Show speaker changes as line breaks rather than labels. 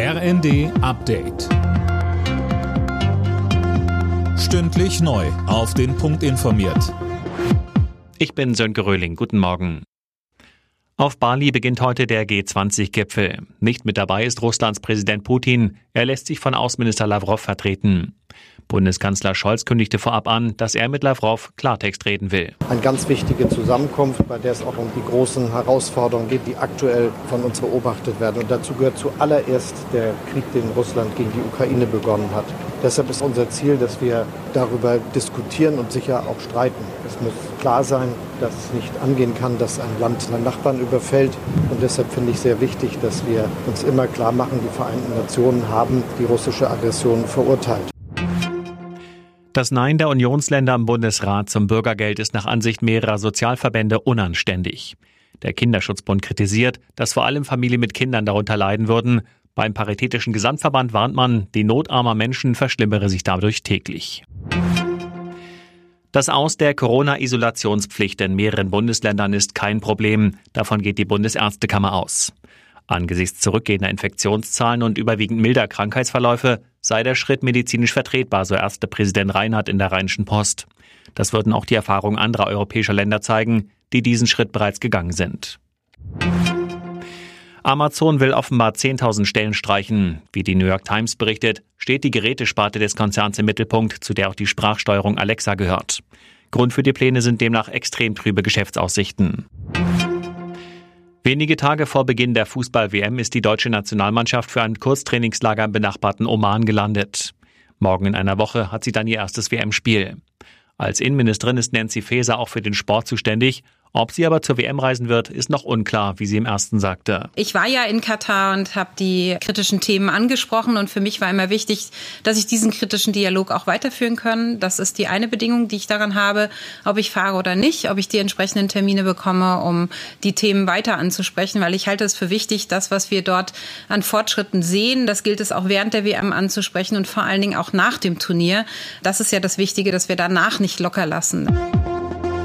RND Update. Stündlich neu. Auf den Punkt informiert.
Ich bin Sönke Röhling. Guten Morgen. Auf Bali beginnt heute der G20-Gipfel. Nicht mit dabei ist Russlands Präsident Putin. Er lässt sich von Außenminister Lavrov vertreten. Bundeskanzler Scholz kündigte vorab an, dass er mit Lavrov Klartext reden will.
Eine ganz wichtige Zusammenkunft, bei der es auch um die großen Herausforderungen geht, die aktuell von uns beobachtet werden. Und dazu gehört zuallererst der Krieg, den Russland gegen die Ukraine begonnen hat. Deshalb ist unser Ziel, dass wir darüber diskutieren und sicher auch streiten. Es muss klar sein, dass es nicht angehen kann, dass ein Land einen Nachbarn überfällt. Und deshalb finde ich sehr wichtig, dass wir uns immer klar machen, die Vereinten Nationen haben die russische Aggression verurteilt.
Das Nein der Unionsländer im Bundesrat zum Bürgergeld ist nach Ansicht mehrerer Sozialverbände unanständig. Der Kinderschutzbund kritisiert, dass vor allem Familien mit Kindern darunter leiden würden. Beim Paritätischen Gesamtverband warnt man, die Not armer Menschen verschlimmere sich dadurch täglich. Das Aus der Corona-Isolationspflicht in mehreren Bundesländern ist kein Problem. Davon geht die Bundesärztekammer aus. Angesichts zurückgehender Infektionszahlen und überwiegend milder Krankheitsverläufe sei der Schritt medizinisch vertretbar, so Ärztepräsident Reinhardt in der Rheinischen Post. Das würden auch die Erfahrungen anderer europäischer Länder zeigen, die diesen Schritt bereits gegangen sind. Amazon will offenbar 10.000 Stellen streichen. Wie die New York Times berichtet, steht die Gerätesparte des Konzerns im Mittelpunkt, zu der auch die Sprachsteuerung Alexa gehört. Grund für die Pläne sind demnach extrem trübe Geschäftsaussichten. Wenige Tage vor Beginn der Fußball-WM ist die deutsche Nationalmannschaft für ein Kurztrainingslager im benachbarten Oman gelandet. Morgen in einer Woche hat sie dann ihr erstes WM-Spiel. Als Innenministerin ist Nancy Faeser auch für den Sport zuständig ob sie aber zur WM reisen wird, ist noch unklar, wie sie im ersten sagte.
Ich war ja in Katar und habe die kritischen Themen angesprochen und für mich war immer wichtig, dass ich diesen kritischen Dialog auch weiterführen kann. Das ist die eine Bedingung, die ich daran habe, ob ich fahre oder nicht, ob ich die entsprechenden Termine bekomme, um die Themen weiter anzusprechen, weil ich halte es für wichtig, das, was wir dort an Fortschritten sehen, das gilt es auch während der WM anzusprechen und vor allen Dingen auch nach dem Turnier. Das ist ja das Wichtige, dass wir danach nicht locker lassen.